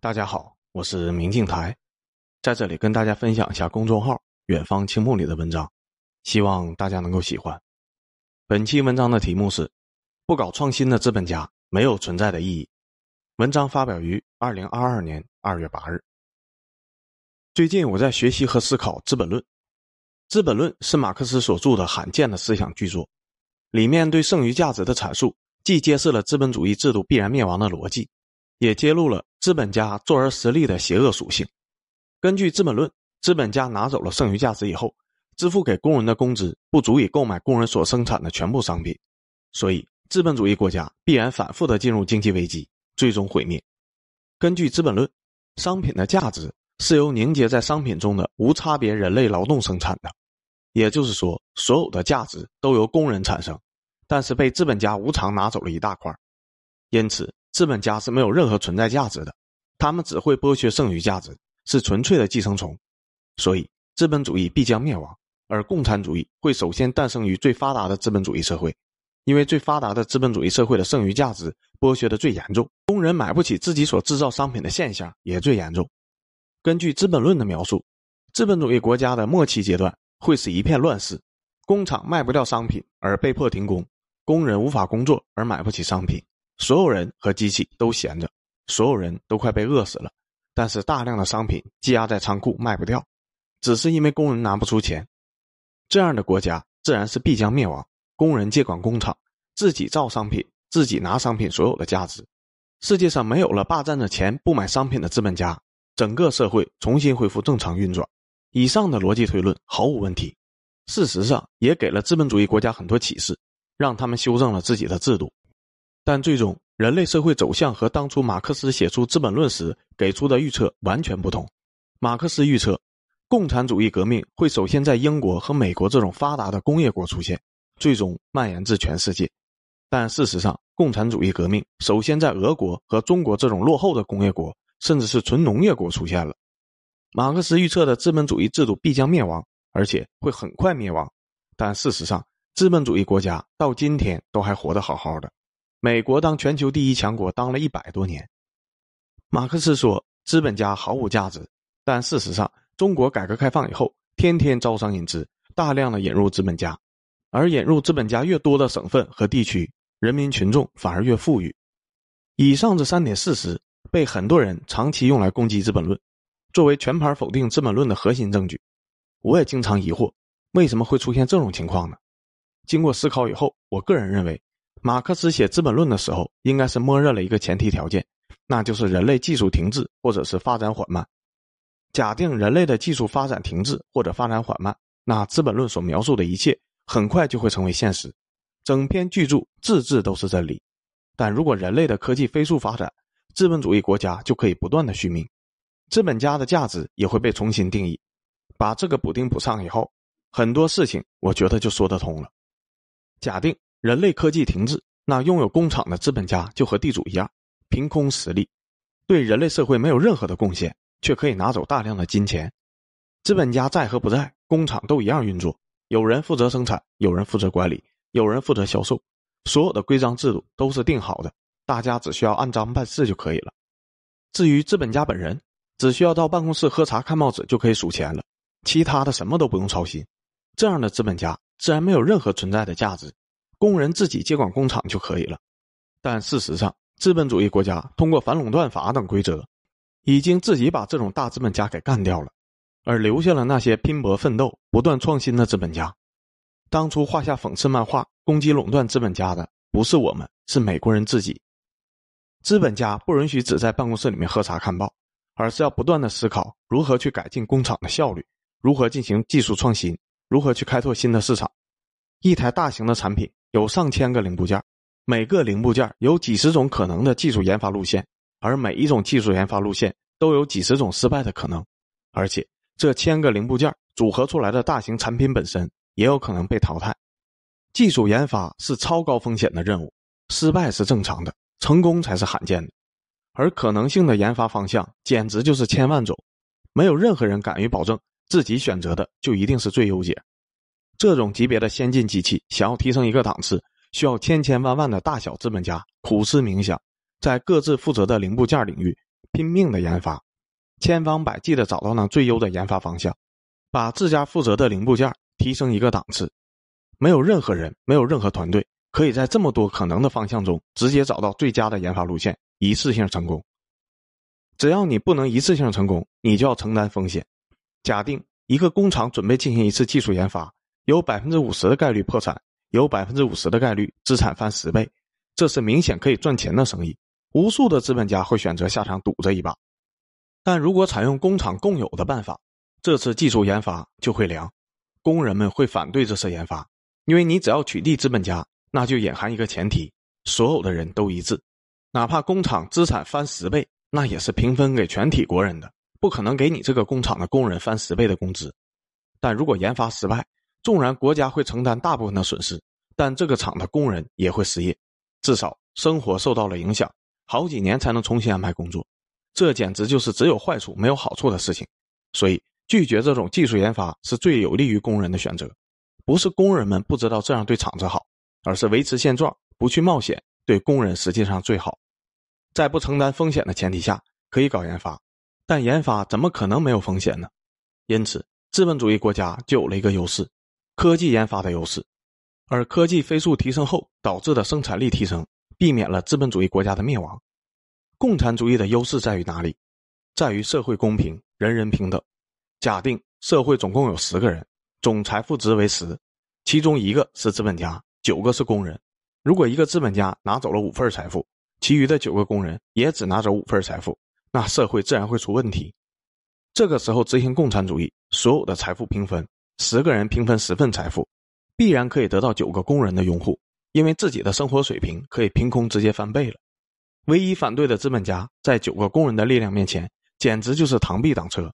大家好，我是明镜台，在这里跟大家分享一下公众号“远方青梦”里的文章，希望大家能够喜欢。本期文章的题目是“不搞创新的资本家没有存在的意义”。文章发表于二零二二年二月八日。最近我在学习和思考《资本论》，《资本论》是马克思所著的罕见的思想巨作，里面对剩余价值的阐述，既揭示了资本主义制度必然灭亡的逻辑。也揭露了资本家坐而实力的邪恶属性。根据《资本论》，资本家拿走了剩余价值以后，支付给工人的工资不足以购买工人所生产的全部商品，所以资本主义国家必然反复的进入经济危机，最终毁灭。根据《资本论》，商品的价值是由凝结在商品中的无差别人类劳动生产的，也就是说，所有的价值都由工人产生，但是被资本家无偿拿走了一大块，因此。资本家是没有任何存在价值的，他们只会剥削剩余价值，是纯粹的寄生虫，所以资本主义必将灭亡，而共产主义会首先诞生于最发达的资本主义社会，因为最发达的资本主义社会的剩余价值剥削的最严重，工人买不起自己所制造商品的现象也最严重。根据《资本论》的描述，资本主义国家的末期阶段会是一片乱世，工厂卖不掉商品而被迫停工，工人无法工作而买不起商品。所有人和机器都闲着，所有人都快被饿死了，但是大量的商品积压在仓库卖不掉，只是因为工人拿不出钱。这样的国家自然是必将灭亡。工人接管工厂，自己造商品，自己拿商品所有的价值。世界上没有了霸占着钱不买商品的资本家，整个社会重新恢复正常运转。以上的逻辑推论毫无问题，事实上也给了资本主义国家很多启示，让他们修正了自己的制度。但最终，人类社会走向和当初马克思写出《资本论》时给出的预测完全不同。马克思预测，共产主义革命会首先在英国和美国这种发达的工业国出现，最终蔓延至全世界。但事实上，共产主义革命首先在俄国和中国这种落后的工业国，甚至是纯农业国出现了。马克思预测的资本主义制度必将灭亡，而且会很快灭亡。但事实上，资本主义国家到今天都还活得好好的。美国当全球第一强国当了一百多年。马克思说资本家毫无价值，但事实上，中国改革开放以后，天天招商引资，大量的引入资本家，而引入资本家越多的省份和地区，人民群众反而越富裕。以上这三点事实被很多人长期用来攻击《资本论》，作为全盘否定《资本论》的核心证据。我也经常疑惑，为什么会出现这种情况呢？经过思考以后，我个人认为。马克思写《资本论》的时候，应该是默认了一个前提条件，那就是人类技术停滞或者是发展缓慢。假定人类的技术发展停滞或者发展缓慢，那《资本论》所描述的一切很快就会成为现实，整篇巨著字字都是真理。但如果人类的科技飞速发展，资本主义国家就可以不断的续命，资本家的价值也会被重新定义。把这个补丁补上以后，很多事情我觉得就说得通了。假定。人类科技停滞，那拥有工厂的资本家就和地主一样，凭空实力，对人类社会没有任何的贡献，却可以拿走大量的金钱。资本家在和不在，工厂都一样运作，有人负责生产，有人负责管理，有人负责销售，所有的规章制度都是定好的，大家只需要按章办事就可以了。至于资本家本人，只需要到办公室喝茶看报纸就可以数钱了，其他的什么都不用操心。这样的资本家自然没有任何存在的价值。工人自己接管工厂就可以了，但事实上，资本主义国家通过反垄断法等规则，已经自己把这种大资本家给干掉了，而留下了那些拼搏奋斗、不断创新的资本家。当初画下讽刺漫画攻击垄断资本家的，不是我们，是美国人自己。资本家不允许只在办公室里面喝茶看报，而是要不断的思考如何去改进工厂的效率，如何进行技术创新，如何去开拓新的市场。一台大型的产品。有上千个零部件，每个零部件有几十种可能的技术研发路线，而每一种技术研发路线都有几十种失败的可能，而且这千个零部件组合出来的大型产品本身也有可能被淘汰。技术研发是超高风险的任务，失败是正常的，成功才是罕见的。而可能性的研发方向简直就是千万种，没有任何人敢于保证自己选择的就一定是最优解。这种级别的先进机器，想要提升一个档次，需要千千万万的大小资本家苦思冥想，在各自负责的零部件领域拼命的研发，千方百计的找到那最优的研发方向，把自家负责的零部件提升一个档次。没有任何人，没有任何团队可以在这么多可能的方向中直接找到最佳的研发路线，一次性成功。只要你不能一次性成功，你就要承担风险。假定一个工厂准备进行一次技术研发，有百分之五十的概率破产，有百分之五十的概率资产翻十倍，这是明显可以赚钱的生意。无数的资本家会选择下场赌这一把。但如果采用工厂共有的办法，这次技术研发就会凉，工人们会反对这次研发，因为你只要取缔资本家，那就隐含一个前提：所有的人都一致，哪怕工厂资产翻十倍。那也是平分给全体国人的，不可能给你这个工厂的工人翻十倍的工资。但如果研发失败，纵然国家会承担大部分的损失，但这个厂的工人也会失业，至少生活受到了影响，好几年才能重新安排工作。这简直就是只有坏处没有好处的事情。所以，拒绝这种技术研发是最有利于工人的选择。不是工人们不知道这样对厂子好，而是维持现状，不去冒险，对工人实际上最好。在不承担风险的前提下，可以搞研发，但研发怎么可能没有风险呢？因此，资本主义国家就有了一个优势——科技研发的优势。而科技飞速提升后导致的生产力提升，避免了资本主义国家的灭亡。共产主义的优势在于哪里？在于社会公平，人人平等。假定社会总共有十个人，总财富值为十，其中一个是资本家，九个是工人。如果一个资本家拿走了五份财富，其余的九个工人也只拿走五份财富，那社会自然会出问题。这个时候执行共产主义，所有的财富平分，十个人平分十份财富，必然可以得到九个工人的拥护，因为自己的生活水平可以凭空直接翻倍了。唯一反对的资本家在九个工人的力量面前，简直就是螳臂挡车，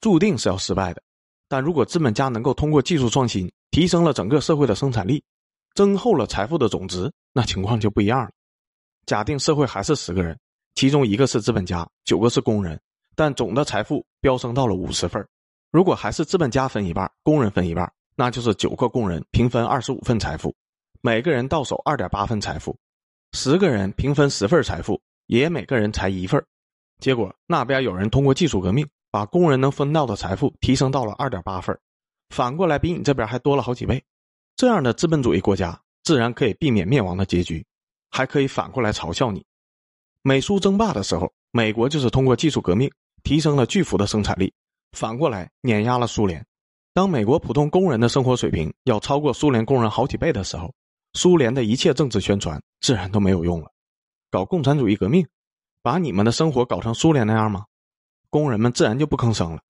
注定是要失败的。但如果资本家能够通过技术创新，提升了整个社会的生产力，增厚了财富的总值，那情况就不一样了。假定社会还是十个人，其中一个是资本家，九个是工人，但总的财富飙升到了五十份如果还是资本家分一半，工人分一半，那就是九个工人平分二十五份财富，每个人到手二点八份财富。十个人平分十份财富，也每个人才一份结果那边有人通过技术革命，把工人能分到的财富提升到了二点八份反过来比你这边还多了好几倍。这样的资本主义国家自然可以避免灭亡的结局。还可以反过来嘲笑你。美苏争霸的时候，美国就是通过技术革命提升了巨幅的生产力，反过来碾压了苏联。当美国普通工人的生活水平要超过苏联工人好几倍的时候，苏联的一切政治宣传自然都没有用了。搞共产主义革命，把你们的生活搞成苏联那样吗？工人们自然就不吭声了。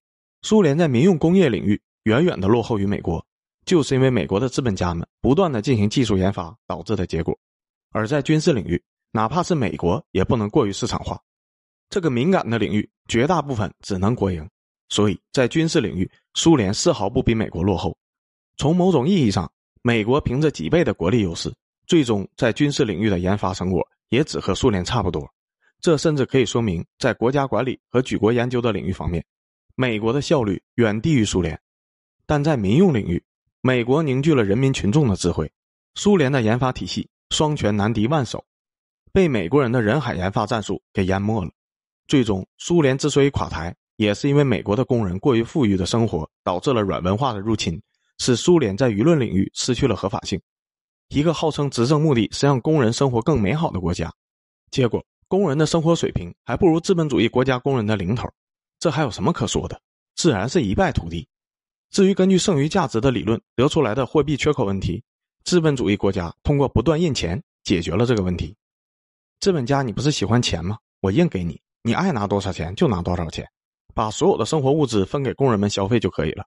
苏联在民用工业领域远远的落后于美国，就是因为美国的资本家们不断的进行技术研发导致的结果。而在军事领域，哪怕是美国也不能过于市场化，这个敏感的领域绝大部分只能国营，所以在军事领域，苏联丝毫不比美国落后。从某种意义上，美国凭着几倍的国力优势，最终在军事领域的研发成果也只和苏联差不多。这甚至可以说明，在国家管理和举国研究的领域方面，美国的效率远低于苏联。但在民用领域，美国凝聚了人民群众的智慧，苏联的研发体系。双拳难敌万手，被美国人的人海研发战术给淹没了。最终，苏联之所以垮台，也是因为美国的工人过于富裕的生活导致了软文化的入侵，使苏联在舆论领域失去了合法性。一个号称执政目的是让工人生活更美好的国家，结果工人的生活水平还不如资本主义国家工人的零头，这还有什么可说的？自然是一败涂地。至于根据剩余价值的理论得出来的货币缺口问题。资本主义国家通过不断印钱解决了这个问题。资本家，你不是喜欢钱吗？我印给你，你爱拿多少钱就拿多少钱，把所有的生活物资分给工人们消费就可以了。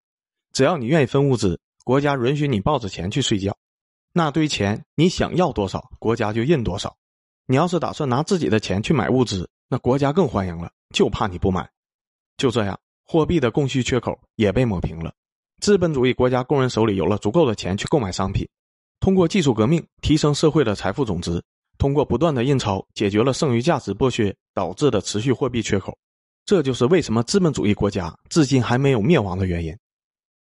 只要你愿意分物资，国家允许你抱着钱去睡觉。那堆钱你想要多少，国家就印多少。你要是打算拿自己的钱去买物资，那国家更欢迎了，就怕你不买。就这样，货币的供需缺口也被抹平了。资本主义国家工人手里有了足够的钱去购买商品。通过技术革命提升社会的财富总值，通过不断的印钞解决了剩余价值剥削导致的持续货币缺口，这就是为什么资本主义国家至今还没有灭亡的原因。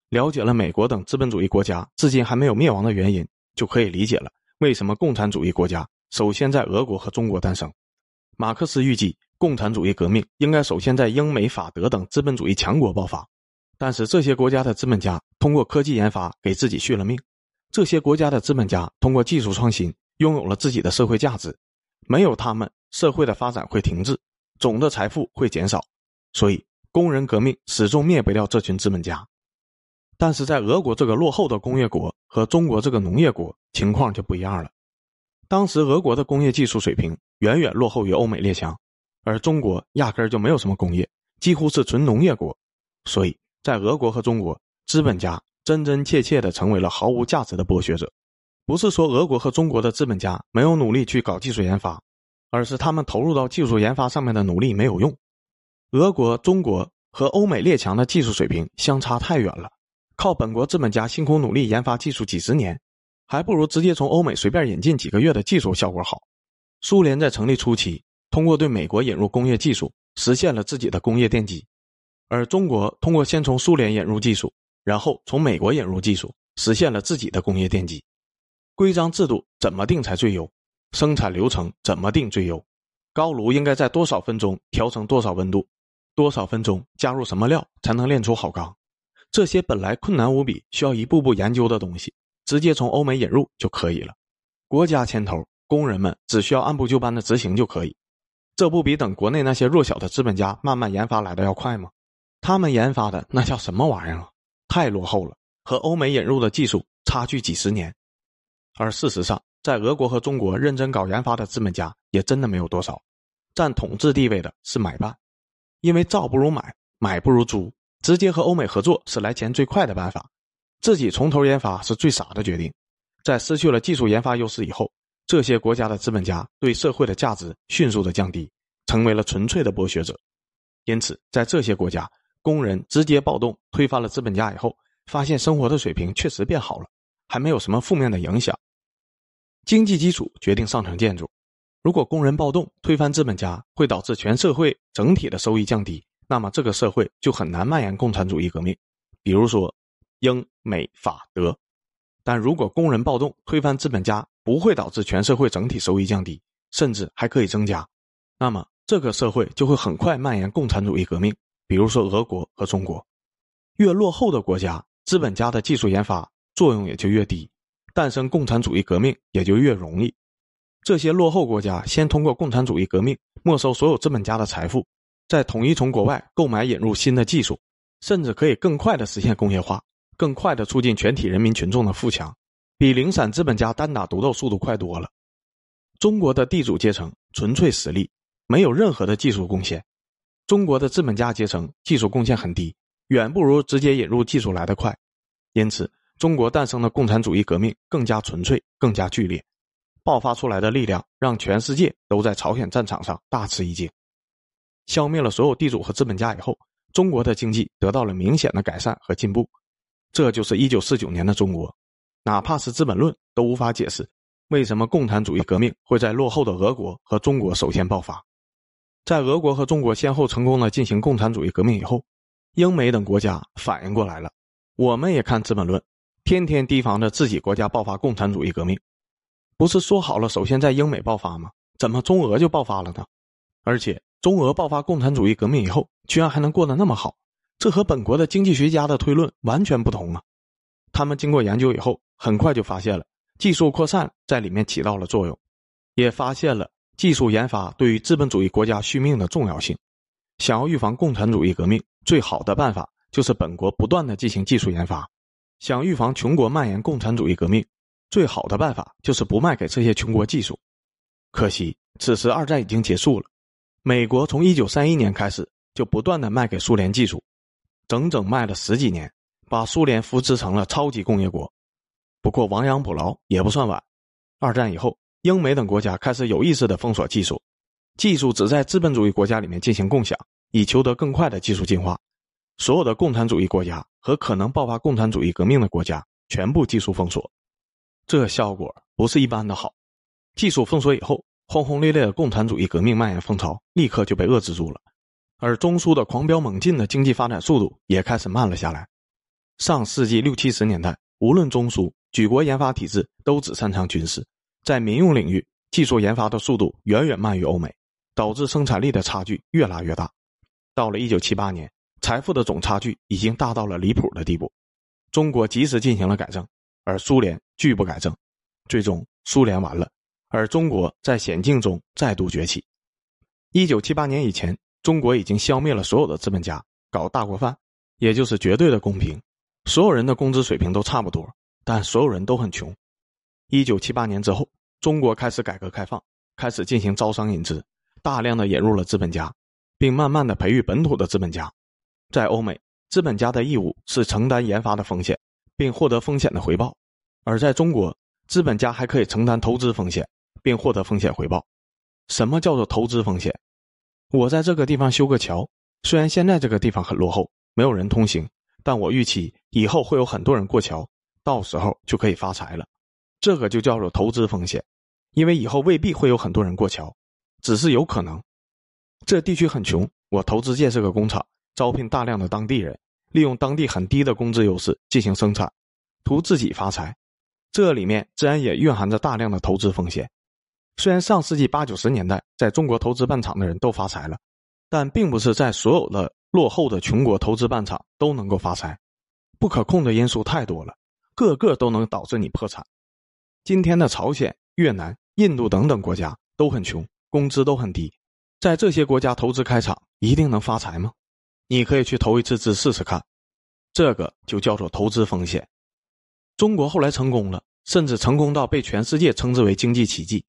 了解了美国等资本主义国家至今还没有灭亡的原因，就可以理解了为什么共产主义国家首先在俄国和中国诞生。马克思预计共产主义革命应该首先在英美法德等资本主义强国爆发，但是这些国家的资本家通过科技研发给自己续了命，这些国家的资本家通过技术创新拥有了自己的社会价值，没有他们，社会的发展会停滞，总的财富会减少，所以工人革命始终灭不掉这群资本家。但是在俄国这个落后的工业国和中国这个农业国情况就不一样了。当时俄国的工业技术水平远远落后于欧美列强，而中国压根儿就没有什么工业，几乎是纯农业国。所以在俄国和中国，资本家真真切切的成为了毫无价值的剥削者。不是说俄国和中国的资本家没有努力去搞技术研发，而是他们投入到技术研发上面的努力没有用。俄国、中国和欧美列强的技术水平相差太远了，靠本国资本家辛苦努力研发技术几十年。还不如直接从欧美随便引进几个月的技术效果好。苏联在成立初期，通过对美国引入工业技术，实现了自己的工业奠基；而中国通过先从苏联引入技术，然后从美国引入技术，实现了自己的工业奠基。规章制度怎么定才最优？生产流程怎么定最优？高炉应该在多少分钟调成多少温度？多少分钟加入什么料才能炼出好钢？这些本来困难无比，需要一步步研究的东西。直接从欧美引入就可以了，国家牵头，工人们只需要按部就班的执行就可以，这不比等国内那些弱小的资本家慢慢研发来的要快吗？他们研发的那叫什么玩意儿啊？太落后了，和欧美引入的技术差距几十年。而事实上，在俄国和中国认真搞研发的资本家也真的没有多少，占统治地位的是买办，因为造不如买，买不如租，直接和欧美合作是来钱最快的办法。自己从头研发是最傻的决定，在失去了技术研发优势以后，这些国家的资本家对社会的价值迅速的降低，成为了纯粹的剥削者。因此，在这些国家，工人直接暴动推翻了资本家以后，发现生活的水平确实变好了，还没有什么负面的影响。经济基础决定上层建筑，如果工人暴动推翻资本家，会导致全社会整体的收益降低，那么这个社会就很难蔓延共产主义革命。比如说。英美法德，但如果工人暴动推翻资本家，不会导致全社会整体收益降低，甚至还可以增加，那么这个社会就会很快蔓延共产主义革命。比如说俄国和中国，越落后的国家，资本家的技术研发作用也就越低，诞生共产主义革命也就越容易。这些落后国家先通过共产主义革命没收所有资本家的财富，再统一从国外购买引入新的技术，甚至可以更快的实现工业化。更快的促进全体人民群众的富强，比零散资本家单打独斗速度快多了。中国的地主阶层纯粹实力，没有任何的技术贡献；中国的资本家阶层技术贡献很低，远不如直接引入技术来得快。因此，中国诞生的共产主义革命更加纯粹、更加剧烈，爆发出来的力量让全世界都在朝鲜战场上大吃一惊。消灭了所有地主和资本家以后，中国的经济得到了明显的改善和进步。这就是一九四九年的中国，哪怕是《资本论》都无法解释为什么共产主义革命会在落后的俄国和中国首先爆发。在俄国和中国先后成功的进行共产主义革命以后，英美等国家反应过来了，我们也看《资本论》，天天提防着自己国家爆发共产主义革命。不是说好了首先在英美爆发吗？怎么中俄就爆发了呢？而且中俄爆发共产主义革命以后，居然还能过得那么好。这和本国的经济学家的推论完全不同啊！他们经过研究以后，很快就发现了技术扩散在里面起到了作用，也发现了技术研发对于资本主义国家续命的重要性。想要预防共产主义革命，最好的办法就是本国不断的进行技术研发；想预防穷国蔓延共产主义革命，最好的办法就是不卖给这些穷国技术。可惜，此时二战已经结束了，美国从一九三一年开始就不断的卖给苏联技术。整整卖了十几年，把苏联扶持成了超级工业国。不过亡羊补牢也不算晚。二战以后，英美等国家开始有意识的封锁技术，技术只在资本主义国家里面进行共享，以求得更快的技术进化。所有的共产主义国家和可能爆发共产主义革命的国家全部技术封锁，这效果不是一般的好。技术封锁以后，轰轰烈烈的共产主义革命蔓延风潮立刻就被遏制住了。而中苏的狂飙猛进的经济发展速度也开始慢了下来。上世纪六七十年代，无论中苏举国研发体制都只擅长军事，在民用领域技术研发的速度远远慢于欧美。导致生产力的差距越拉越大。到了一九七八年，财富的总差距已经大到了离谱的地步。中国及时进行了改正，而苏联拒不改正，最终苏联完了，而中国在险境中再度崛起。一九七八年以前，中国已经消灭了所有的资本家，搞大锅饭，也就是绝对的公平，所有人的工资水平都差不多，但所有人都很穷。一九七八年之后，中国开始改革开放，开始进行招商引资，大量的引入了资本家，并慢慢的培育本土的资本家。在欧美，资本家的义务是承担研发的风险，并获得风险的回报；而在中国，资本家还可以承担投资风险，并获得风险回报。什么叫做投资风险？我在这个地方修个桥，虽然现在这个地方很落后，没有人通行，但我预期以后会有很多人过桥，到时候就可以发财了。这个就叫做投资风险，因为以后未必会有很多人过桥，只是有可能。这地区很穷，我投资建设个工厂，招聘大量的当地人，利用当地很低的工资优势进行生产，图自己发财。这里面自然也蕴含着大量的投资风险。虽然上世纪八九十年代在中国投资办厂的人都发财了，但并不是在所有的落后的穷国投资办厂都能够发财，不可控的因素太多了，个个都能导致你破产。今天的朝鲜、越南、印度等等国家都很穷，工资都很低，在这些国家投资开厂一定能发财吗？你可以去投一次资试试看，这个就叫做投资风险。中国后来成功了，甚至成功到被全世界称之为经济奇迹，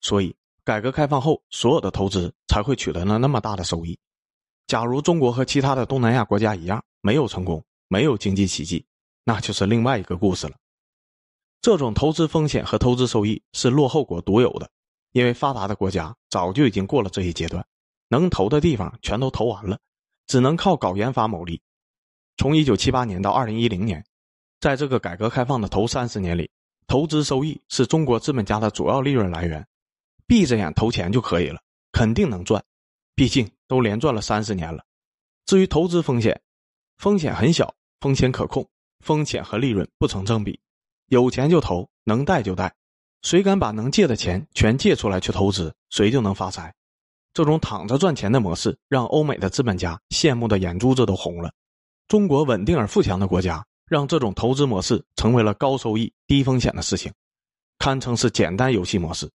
所以改革开放后所有的投资才会取得了那么大的收益。假如中国和其他的东南亚国家一样没有成功，没有经济奇迹，那就是另外一个故事了。这种投资风险和投资收益是落后国独有的，因为发达的国家早就已经过了这一阶段，能投的地方全都投完了，只能靠搞研发牟利。从一九七八年到二零一零年，在这个改革开放的头三十年里，投资收益是中国资本家的主要利润来源，闭着眼投钱就可以了，肯定能赚，毕竟都连赚了三十年了。至于投资风险，风险很小，风险可控，风险和利润不成正比。有钱就投，能贷就贷，谁敢把能借的钱全借出来去投资，谁就能发财。这种躺着赚钱的模式，让欧美的资本家羡慕的眼珠子都红了。中国稳定而富强的国家，让这种投资模式成为了高收益、低风险的事情，堪称是简单游戏模式。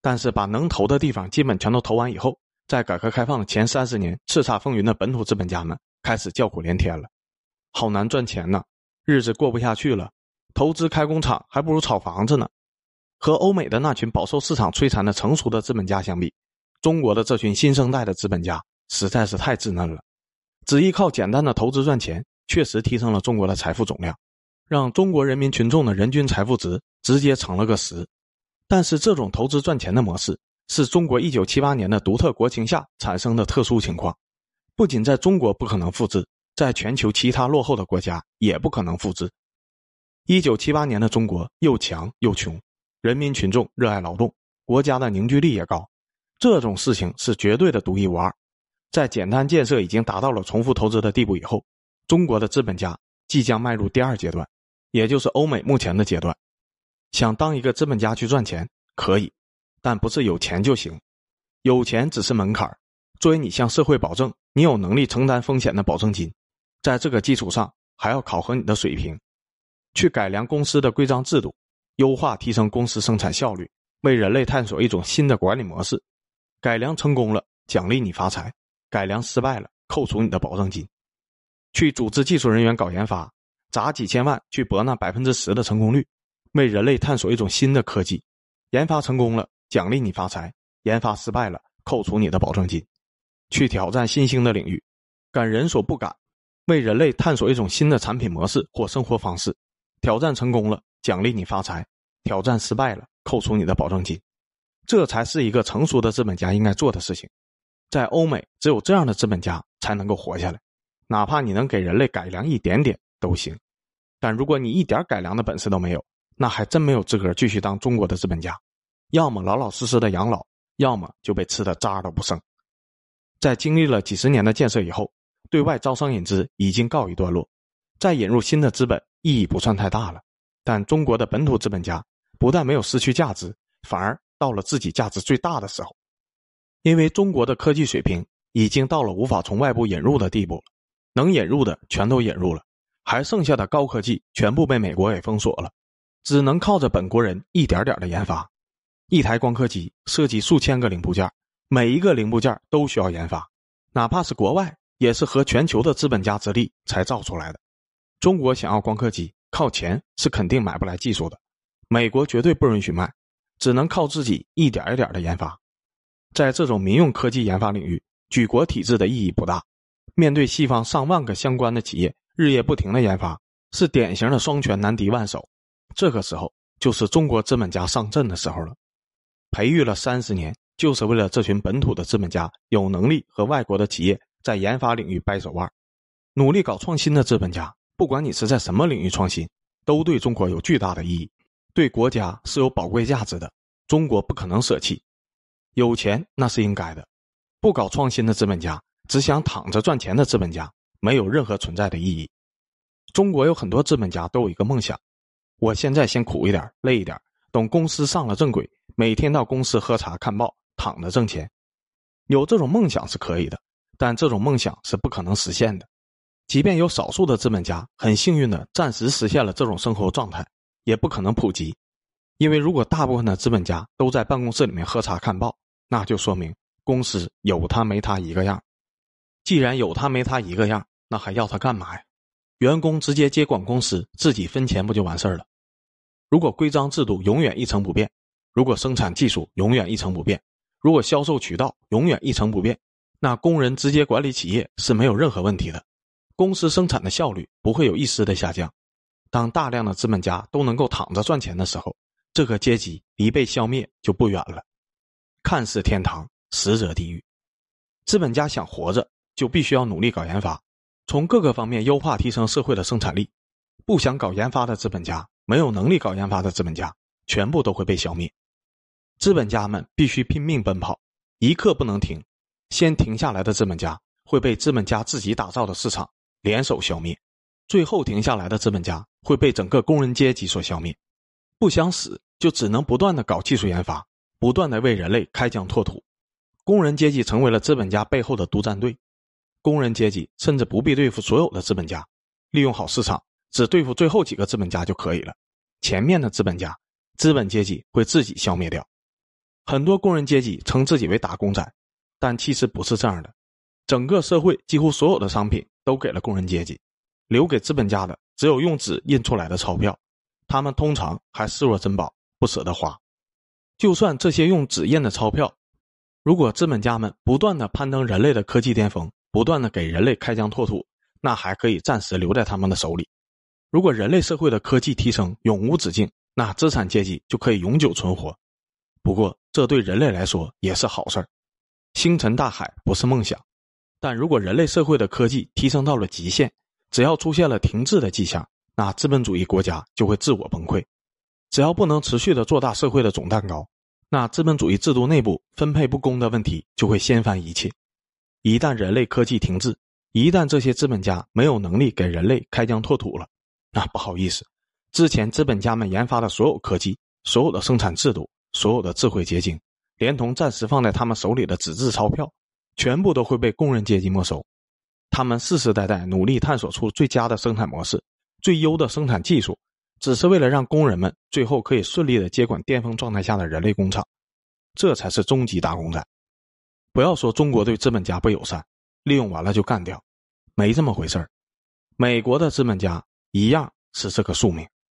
但是，把能投的地方基本全都投完以后，在改革开放前三十年叱咤风云的本土资本家们开始叫苦连天了，好难赚钱呐，日子过不下去了。投资开工厂还不如炒房子呢。和欧美的那群饱受市场摧残的成熟的资本家相比，中国的这群新生代的资本家实在是太稚嫩了。只依靠简单的投资赚钱，确实提升了中国的财富总量，让中国人民群众的人均财富值直接成了个十。但是，这种投资赚钱的模式是中国一九七八年的独特国情下产生的特殊情况，不仅在中国不可能复制，在全球其他落后的国家也不可能复制。一九七八年的中国又强又穷，人民群众热爱劳动，国家的凝聚力也高，这种事情是绝对的独一无二。在简单建设已经达到了重复投资的地步以后，中国的资本家即将迈入第二阶段，也就是欧美目前的阶段。想当一个资本家去赚钱可以，但不是有钱就行，有钱只是门槛作为你向社会保证你有能力承担风险的保证金，在这个基础上还要考核你的水平。去改良公司的规章制度，优化提升公司生产效率，为人类探索一种新的管理模式。改良成功了，奖励你发财；改良失败了，扣除你的保证金。去组织技术人员搞研发，砸几千万去博那百分之十的成功率，为人类探索一种新的科技。研发成功了，奖励你发财；研发失败了，扣除你的保证金。去挑战新兴的领域，敢人所不敢，为人类探索一种新的产品模式或生活方式。挑战成功了，奖励你发财；挑战失败了，扣除你的保证金。这才是一个成熟的资本家应该做的事情。在欧美，只有这样的资本家才能够活下来。哪怕你能给人类改良一点点都行，但如果你一点改良的本事都没有，那还真没有资格继续当中国的资本家。要么老老实实的养老，要么就被吃的渣都不剩。在经历了几十年的建设以后，对外招商引资已经告一段落，再引入新的资本。意义不算太大了，但中国的本土资本家不但没有失去价值，反而到了自己价值最大的时候。因为中国的科技水平已经到了无法从外部引入的地步，能引入的全都引入了，还剩下的高科技全部被美国给封锁了，只能靠着本国人一点点的研发。一台光刻机涉及数千个零部件，每一个零部件都需要研发，哪怕是国外，也是和全球的资本家之力才造出来的。中国想要光刻机，靠钱是肯定买不来技术的，美国绝对不允许卖，只能靠自己一点一点的研发。在这种民用科技研发领域，举国体制的意义不大。面对西方上万个相关的企业日夜不停的研发，是典型的双拳难敌万手。这个时候，就是中国资本家上阵的时候了。培育了三十年，就是为了这群本土的资本家有能力和外国的企业在研发领域掰手腕，努力搞创新的资本家，不管你是在什么领域创新，都对中国有巨大的意义，对国家是有宝贵价值的。中国不可能舍弃。有钱那是应该的，不搞创新的资本家，只想躺着赚钱的资本家，没有任何存在的意义。中国有很多资本家都有一个梦想：我现在先苦一点、累一点，等公司上了正轨，每天到公司喝茶看报，躺着挣钱。有这种梦想是可以的，但这种梦想是不可能实现的。即便有少数的资本家很幸运的暂时实现了这种生活状态，也不可能普及。因为如果大部分的资本家都在办公室里面喝茶看报，那就说明公司有他没他一个样。既然有他没他一个样，那还要他干嘛呀？员工直接接管公司，自己分钱不就完事儿了？如果规章制度永远一成不变，如果生产技术永远一成不变，如果销售渠道永远一成不变，那工人直接管理企业是没有任何问题的，公司生产的效率不会有一丝的下降。当大量的资本家都能够躺着赚钱的时候。这个阶级离被消灭就不远了，看似天堂，实则地狱。资本家想活着，就必须要努力搞研发，从各个方面优化提升社会的生产力。不想搞研发的资本家，没有能力搞研发的资本家，全部都会被消灭。资本家们必须拼命奔跑，一刻不能停。先停下来的资本家会被资本家自己打造的市场联手消灭，最后停下来的资本家会被整个工人阶级所消灭。不想死，就只能不断的搞技术研发，不断的为人类开疆拓土。工人阶级成为了资本家背后的独占队，工人阶级甚至不必对付所有的资本家，利用好市场，只对付最后几个资本家就可以了。前面的资本家，资本阶级会自己消灭掉。很多工人阶级称自己为打工仔，但其实不是这样的。整个社会几乎所有的商品都给了工人阶级，留给资本家的只有用纸印出来的钞票。他们通常还视若珍宝，不舍得花。就算这些用纸印的钞票，如果资本家们不断的攀登人类的科技巅峰，不断的给人类开疆拓土，那还可以暂时留在他们的手里。如果人类社会的科技提升永无止境，那资产阶级就可以永久存活。不过，这对人类来说也是好事儿。星辰大海不是梦想，但如果人类社会的科技提升到了极限，只要出现了停滞的迹象。那资本主义国家就会自我崩溃，只要不能持续的做大社会的总蛋糕，那资本主义制度内部分配不公的问题就会掀翻一切。一旦人类科技停滞，一旦这些资本家没有能力给人类开疆拓土了，那不好意思，之前资本家们研发的所有科技、所有的生产制度、所有的智慧结晶，连同暂时放在他们手里的纸质钞票，全部都会被工人阶级没收。他们世世代代努力探索出最佳的生产模式。最优的生产技术，只是为了让工人们最后可以顺利的接管巅峰状态下的人类工厂，这才是终极大工仔。不要说中国对资本家不友善，利用完了就干掉，没这么回事儿。美国的资本家一样是这个宿命。